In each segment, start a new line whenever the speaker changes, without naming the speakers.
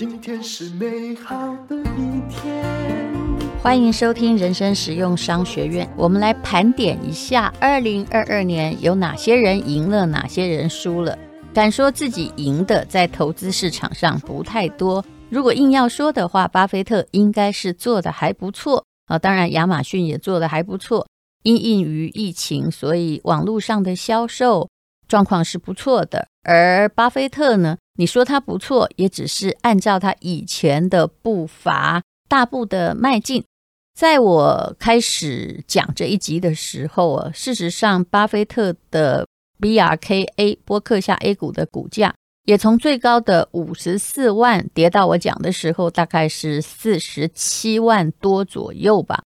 今天是美好的一天。
欢迎收听人生实用商学院。我们来盘点一下，二零二二年有哪些人赢了，哪些人输了。敢说自己赢的，在投资市场上不太多。如果硬要说的话，巴菲特应该是做的还不错啊。当然，亚马逊也做的还不错。因应于疫情，所以网络上的销售状况是不错的。而巴菲特呢，你说他不错，也只是按照他以前的步伐大步的迈进。在我开始讲这一集的时候啊，事实上，巴菲特的 BRKA 波克夏 A 股的股价也从最高的五十四万跌到我讲的时候，大概是四十七万多左右吧。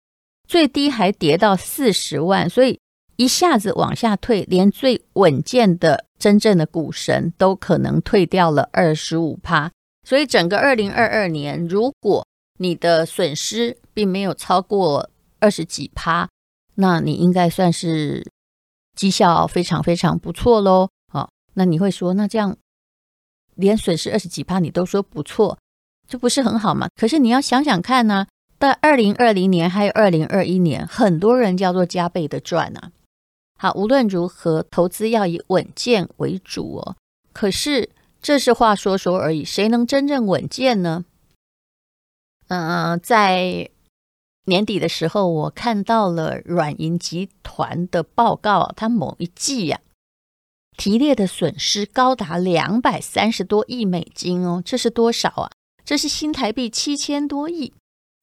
最低还跌到四十万，所以一下子往下退，连最稳健的真正的股神都可能退掉了二十五趴。所以整个二零二二年，如果你的损失并没有超过二十几趴，那你应该算是绩效非常非常不错喽。哦，那你会说，那这样连损失二十几趴你都说不错，这不是很好吗？可是你要想想看呢。在二零二零年还有二零二一年，很多人叫做加倍的赚啊。好，无论如何，投资要以稳健为主哦。可是这是话说说而已，谁能真正稳健呢？嗯、呃，在年底的时候，我看到了软银集团的报告，它某一季呀、提列的损失高达两百三十多亿美金哦，这是多少啊？这是新台币七千多亿。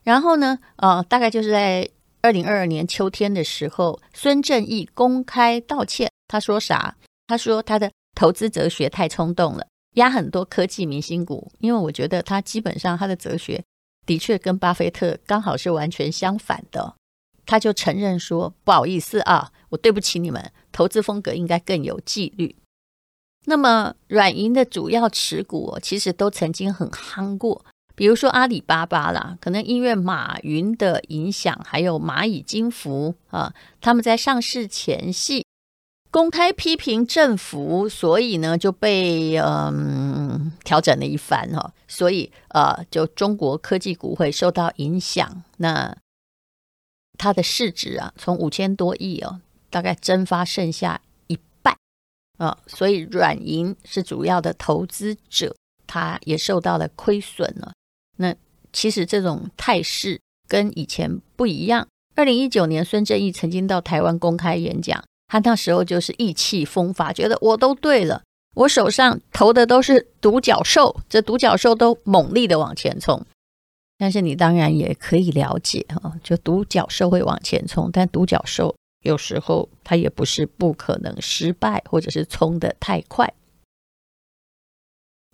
然后呢，呃，大概就是在二零二二年秋天的时候，孙正义公开道歉。他说啥？他说他的投资哲学太冲动了，压很多科技明星股。因为我觉得他基本上他的哲学的确跟巴菲特刚好是完全相反的。他就承认说：“不好意思啊，我对不起你们，投资风格应该更有纪律。”那么软银的主要持股其实都曾经很夯过。比如说阿里巴巴啦，可能因为马云的影响，还有蚂蚁金服啊，他们在上市前夕公开批评政府，所以呢就被嗯调整了一番哈，所以呃就中国科技股会受到影响，那它的市值啊从五千多亿哦，大概蒸发剩下一半啊，所以软银是主要的投资者，它也受到了亏损了。那其实这种态势跟以前不一样。二零一九年，孙正义曾经到台湾公开演讲，他那时候就是意气风发，觉得我都对了，我手上投的都是独角兽，这独角兽都猛力的往前冲。但是你当然也可以了解哈，就独角兽会往前冲，但独角兽有时候它也不是不可能失败，或者是冲得太快。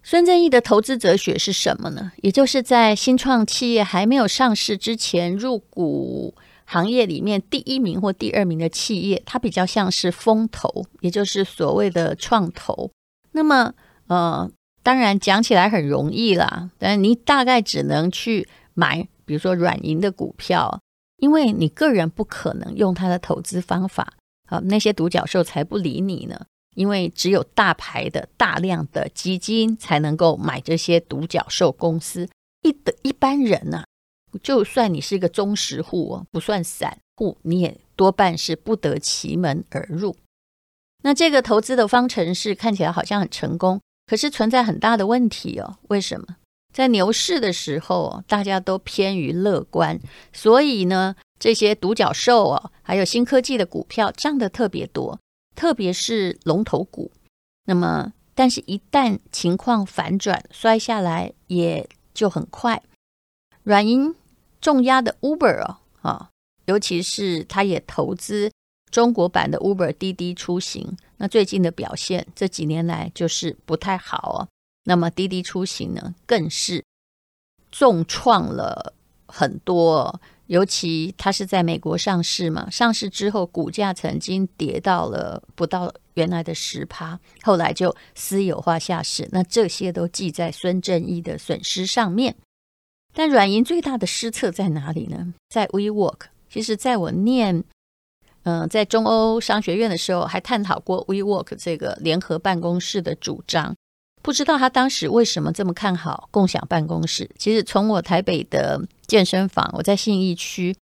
孙正义的投资哲学是什么呢？也就是在新创企业还没有上市之前，入股行业里面第一名或第二名的企业，它比较像是风投，也就是所谓的创投。那么，呃，当然讲起来很容易啦，但你大概只能去买，比如说软银的股票，因为你个人不可能用他的投资方法，啊，那些独角兽才不理你呢。因为只有大牌的大量的基金才能够买这些独角兽公司，一的一般人呢、啊，就算你是一个中实户哦，不算散户，你也多半是不得其门而入。那这个投资的方程式看起来好像很成功，可是存在很大的问题哦。为什么？在牛市的时候，大家都偏于乐观，所以呢，这些独角兽哦，还有新科技的股票涨得特别多。特别是龙头股，那么，但是，一旦情况反转，摔下来也就很快。软银重压的 Uber 哦，啊，尤其是他也投资中国版的 Uber 滴滴出行，那最近的表现这几年来就是不太好哦。那么滴滴出行呢，更是重创了很多。尤其它是在美国上市嘛，上市之后股价曾经跌到了不到原来的十趴，后来就私有化下市，那这些都记在孙正义的损失上面。但软银最大的失策在哪里呢？在 WeWork。其实，在我念嗯、在中欧商学院的时候，还探讨过 WeWork 这个联合办公室的主张。不知道他当时为什么这么看好共享办公室。其实从我台北的健身房，我在信义区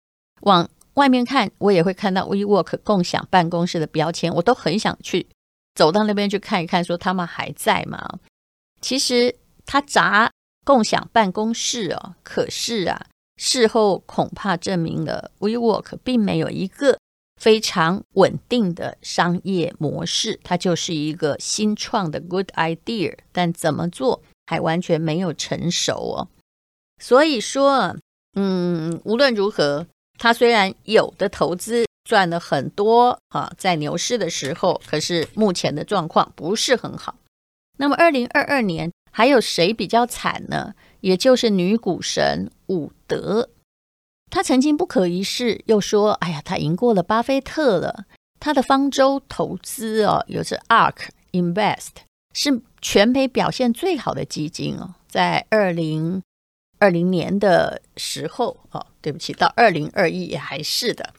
往外面看，我也会看到 WeWork 共享办公室的标签，我都很想去走到那边去看一看，说他们还在吗？其实他砸共享办公室哦，可是啊，事后恐怕证明了 WeWork 并没有一个。非常稳定的商业模式，它就是一个新创的 good idea，但怎么做还完全没有成熟哦。所以说，嗯，无论如何，它虽然有的投资赚了很多啊，在牛市的时候，可是目前的状况不是很好。那么，二零二二年还有谁比较惨呢？也就是女股神伍德。他曾经不可一世，又说：“哎呀，他赢过了巴菲特了。他的方舟投资哦，又是 ARK Invest，是全美表现最好的基金哦。在二零二零年的时候哦，对不起，到二零二一也还是的，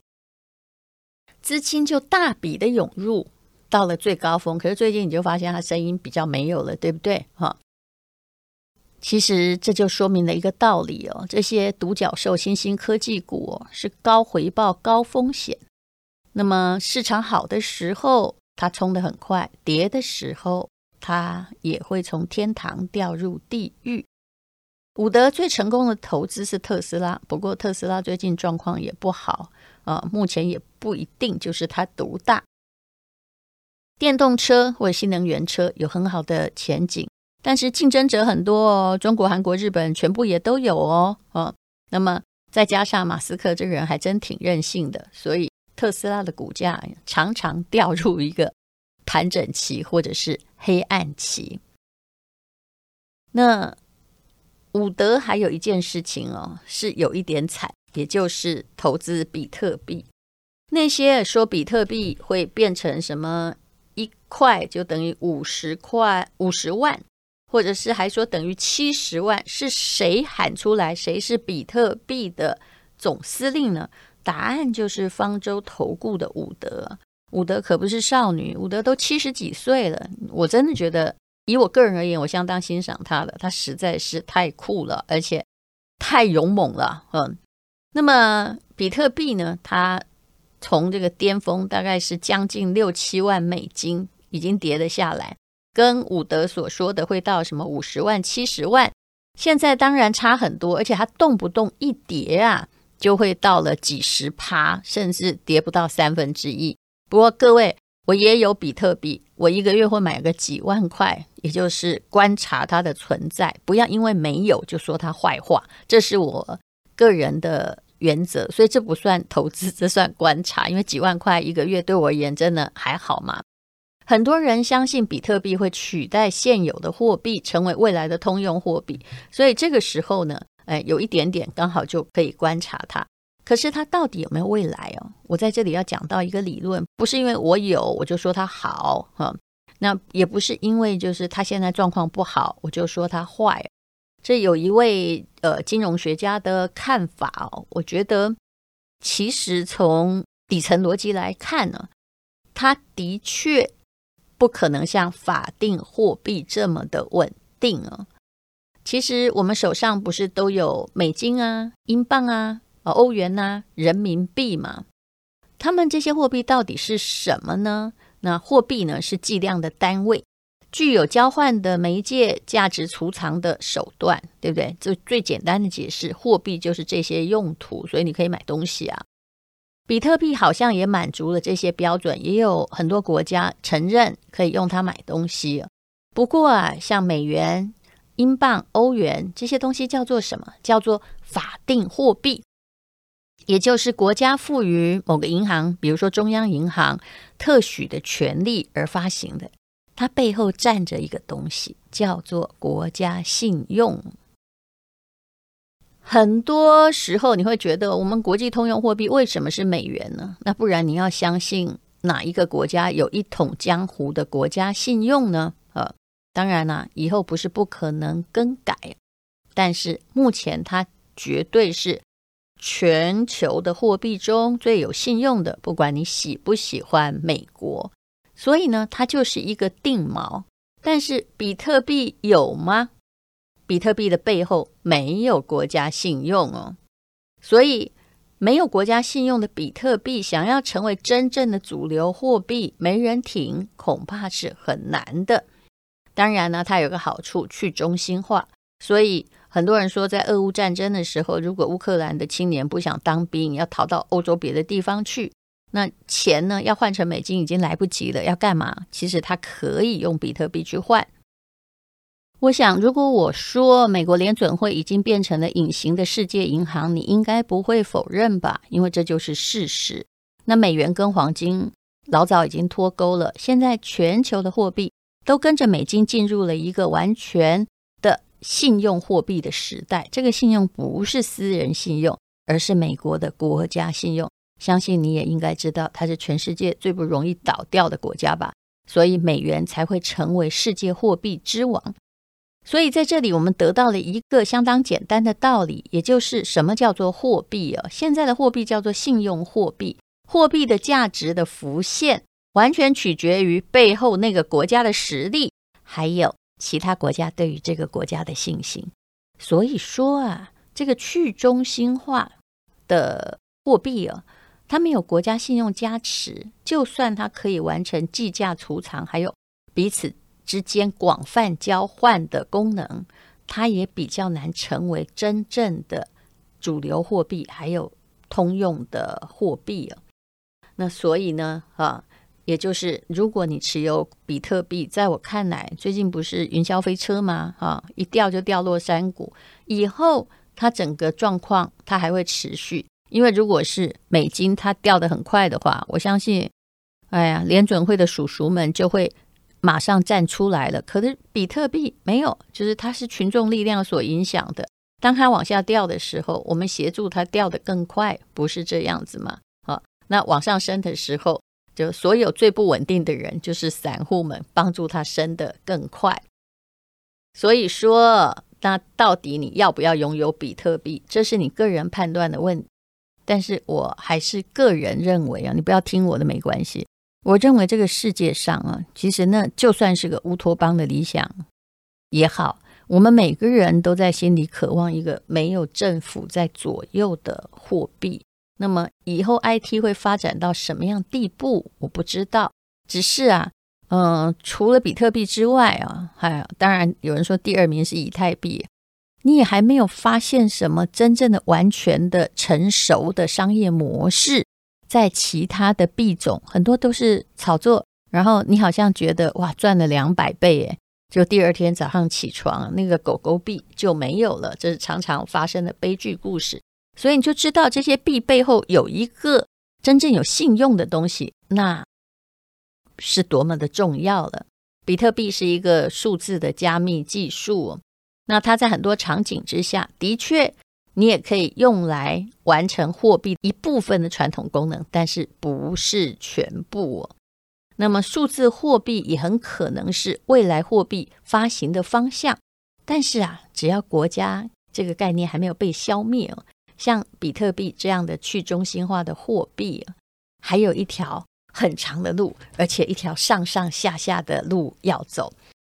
资金就大笔的涌入，到了最高峰。可是最近你就发现他声音比较没有了，对不对？哈、”其实这就说明了一个道理哦，这些独角兽新兴科技股哦，是高回报高风险。那么市场好的时候，它冲得很快；跌的时候，它也会从天堂掉入地狱。伍德最成功的投资是特斯拉，不过特斯拉最近状况也不好啊，呃，目前也不一定就是它独大。电动车或者新能源车有很好的前景。但是竞争者很多哦，中国、韩国、日本全部也都有哦，哦，那么再加上马斯克这个人还真挺任性的，所以特斯拉的股价常常掉入一个盘整期或者是黑暗期。那伍德还有一件事情哦，是有一点惨，也就是投资比特币。那些说比特币会变成什么一块就等于五十块、五十万。或者是还说等于七十万，是谁喊出来？谁是比特币的总司令呢？答案就是方舟投顾的伍德。伍德可不是少女，伍德都七十几岁了。我真的觉得，以我个人而言，我相当欣赏他的，他实在是太酷了，而且太勇猛了。嗯，那么比特币呢？它从这个巅峰大概是将近六七万美金，已经跌了下来。跟伍德所说的会到什么五十万、七十万，现在当然差很多，而且它动不动一跌啊，就会到了几十趴，甚至跌不到三分之一。不过各位，我也有比特币，我一个月会买个几万块，也就是观察它的存在，不要因为没有就说它坏话，这是我个人的原则。所以这不算投资，这算观察，因为几万块一个月对我而言真的还好嘛。很多人相信比特币会取代现有的货币，成为未来的通用货币。所以这个时候呢，哎，有一点点刚好就可以观察它。可是它到底有没有未来哦？我在这里要讲到一个理论，不是因为我有我就说它好哈，那也不是因为就是它现在状况不好我就说它坏。这有一位呃金融学家的看法哦，我觉得其实从底层逻辑来看呢，它的确。不可能像法定货币这么的稳定哦。其实我们手上不是都有美金啊、英镑啊、欧元啊、人民币吗？他们这些货币到底是什么呢？那货币呢是计量的单位，具有交换的媒介、价值储藏的手段，对不对？这最简单的解释，货币就是这些用途，所以你可以买东西啊。比特币好像也满足了这些标准，也有很多国家承认可以用它买东西。不过啊，像美元、英镑、欧元这些东西叫做什么？叫做法定货币，也就是国家赋予某个银行，比如说中央银行特许的权利而发行的。它背后站着一个东西，叫做国家信用。很多时候你会觉得，我们国际通用货币为什么是美元呢？那不然你要相信哪一个国家有一统江湖的国家信用呢？呃，当然啦，以后不是不可能更改，但是目前它绝对是全球的货币中最有信用的，不管你喜不喜欢美国，所以呢，它就是一个定锚。但是比特币有吗？比特币的背后没有国家信用哦，所以没有国家信用的比特币想要成为真正的主流货币，没人挺，恐怕是很难的。当然呢，它有个好处，去中心化。所以很多人说，在俄乌战争的时候，如果乌克兰的青年不想当兵，要逃到欧洲别的地方去，那钱呢要换成美金已经来不及了，要干嘛？其实他可以用比特币去换。我想，如果我说美国联准会已经变成了隐形的世界银行，你应该不会否认吧？因为这就是事实。那美元跟黄金老早已经脱钩了，现在全球的货币都跟着美金进入了一个完全的信用货币的时代。这个信用不是私人信用，而是美国的国家信用。相信你也应该知道，它是全世界最不容易倒掉的国家吧？所以美元才会成为世界货币之王。所以在这里，我们得到了一个相当简单的道理，也就是什么叫做货币啊？现在的货币叫做信用货币，货币的价值的浮现完全取决于背后那个国家的实力，还有其他国家对于这个国家的信心。所以说啊，这个去中心化的货币啊，它没有国家信用加持，就算它可以完成计价储藏，还有彼此。之间广泛交换的功能，它也比较难成为真正的主流货币，还有通用的货币啊。那所以呢，啊，也就是如果你持有比特币，在我看来，最近不是云霄飞车吗？啊，一掉就掉落山谷，以后它整个状况它还会持续，因为如果是美金它掉得很快的话，我相信，哎呀，联准会的叔叔们就会。马上站出来了，可是比特币没有，就是它是群众力量所影响的。当它往下掉的时候，我们协助它掉得更快，不是这样子吗？好，那往上升的时候，就所有最不稳定的人，就是散户们，帮助它升得更快。所以说，那到底你要不要拥有比特币？这是你个人判断的问。但是我还是个人认为啊，你不要听我的没关系。我认为这个世界上啊，其实呢，就算是个乌托邦的理想也好，我们每个人都在心里渴望一个没有政府在左右的货币。那么以后 IT 会发展到什么样地步，我不知道。只是啊，嗯、除了比特币之外啊，还有当然有人说第二名是以太币，你也还没有发现什么真正的完全的成熟的商业模式。在其他的币种，很多都是炒作，然后你好像觉得哇赚了两百倍诶，就第二天早上起床，那个狗狗币就没有了，这是常常发生的悲剧故事。所以你就知道这些币背后有一个真正有信用的东西，那是多么的重要了。比特币是一个数字的加密技术，那它在很多场景之下的确。你也可以用来完成货币一部分的传统功能，但是不是全部哦。那么数字货币也很可能是未来货币发行的方向。但是啊，只要国家这个概念还没有被消灭哦，像比特币这样的去中心化的货币，还有一条很长的路，而且一条上上下下的路要走。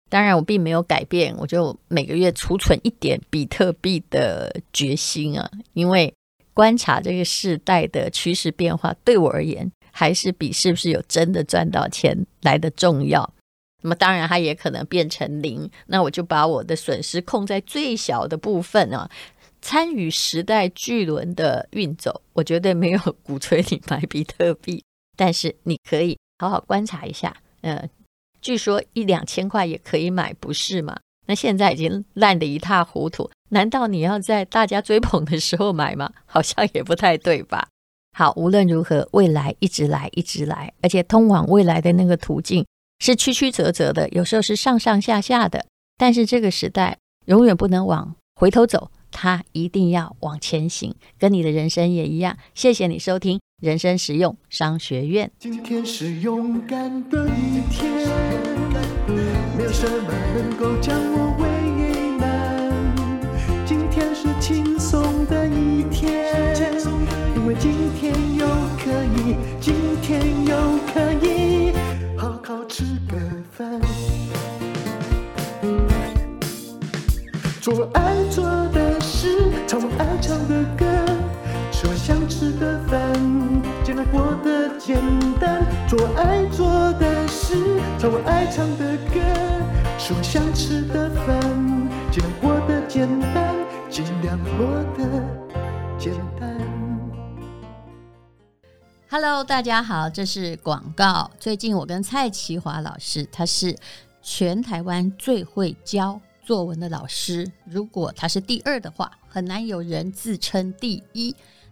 当然，我并没有改变，我就每个月储存一点比特币的决心啊，因为观察这个世代的趋势变化，对我而言，还是比是不是有真的赚到钱来的重要。那么，当然它也可能变成零，那我就把我的损失控在最小的部分啊，参与时代巨轮的运走。我绝对没有鼓吹你买比特币，但是你可以好好观察一下，嗯、据说一两千块也可以买，不是吗？那现在已经烂得一塌糊涂，难道你要在大家追捧的时候买吗？好像也不太对吧。好，无论如何，未来一直来，一直来，而且通往未来的那个途径是曲曲折折的，有时候是上上下下的。但是这个时代永远不能往回头走，他一定要往前行，跟你的人生也一样。谢谢你收听。人生实用商学院。
今天是勇敢的一天，没有什么能够将我为难。今天是轻松的一天，因为今天又可以，今天又可以好好吃个饭。做爱简单。做我爱做的事，唱我爱唱的歌，吃我想吃的饭，尽量过得简单，尽量过得简单。
Hello，大家好，这是广告。最近我跟蔡淇华老师，他是全台湾最会教。作文的老师，如果他是第二的话，很难有人自称第一。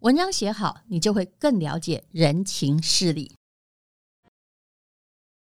文章写好，你就会更了解人情事理。